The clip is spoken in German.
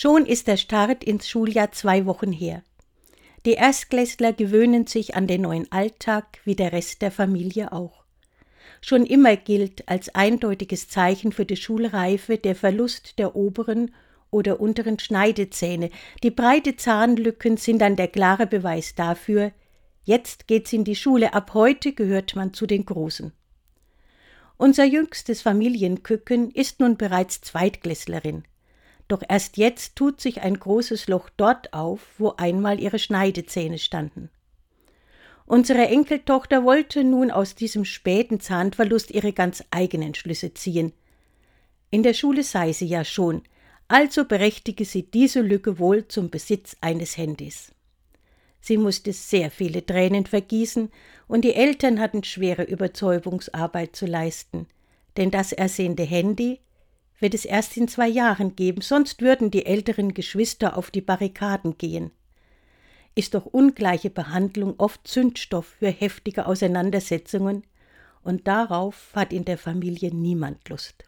Schon ist der Start ins Schuljahr zwei Wochen her. Die Erstklässler gewöhnen sich an den neuen Alltag, wie der Rest der Familie auch. Schon immer gilt als eindeutiges Zeichen für die Schulreife der Verlust der oberen oder unteren Schneidezähne. Die breite Zahnlücken sind dann der klare Beweis dafür, jetzt geht's in die Schule, ab heute gehört man zu den Großen. Unser jüngstes Familienkücken ist nun bereits Zweitklässlerin. Doch erst jetzt tut sich ein großes Loch dort auf, wo einmal ihre Schneidezähne standen. Unsere Enkeltochter wollte nun aus diesem späten Zahnverlust ihre ganz eigenen Schlüsse ziehen. In der Schule sei sie ja schon, also berechtige sie diese Lücke wohl zum Besitz eines Handys. Sie musste sehr viele Tränen vergießen, und die Eltern hatten schwere Überzeugungsarbeit zu leisten, denn das ersehnte Handy wird es erst in zwei Jahren geben, sonst würden die älteren Geschwister auf die Barrikaden gehen. Ist doch ungleiche Behandlung oft Zündstoff für heftige Auseinandersetzungen, und darauf hat in der Familie niemand Lust.